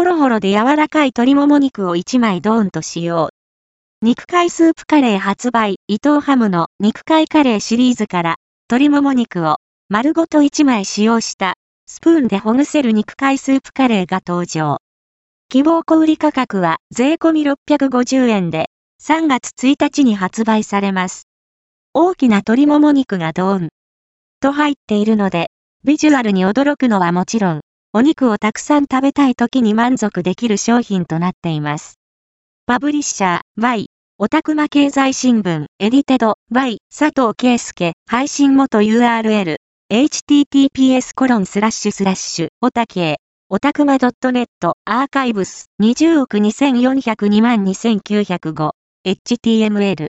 ホロホロで柔らかい鶏もも肉を1枚ドーンと使用。肉塊スープカレー発売、伊藤ハムの肉塊カレーシリーズから、鶏もも肉を丸ごと1枚使用した、スプーンでほぐせる肉塊スープカレーが登場。希望小売価格は税込650円で、3月1日に発売されます。大きな鶏もも肉がドーンと入っているので、ビジュアルに驚くのはもちろん、お肉をたくさん食べたい時に満足できる商品となっています。パブリッシャー、Y、オタクマ経済新聞、エディテド、Y、佐藤圭介、配信元 URL、https コロンスラッシュスラッシュ、オタケ。オタクマ .net、アーカイブス、20億2402万2905、html。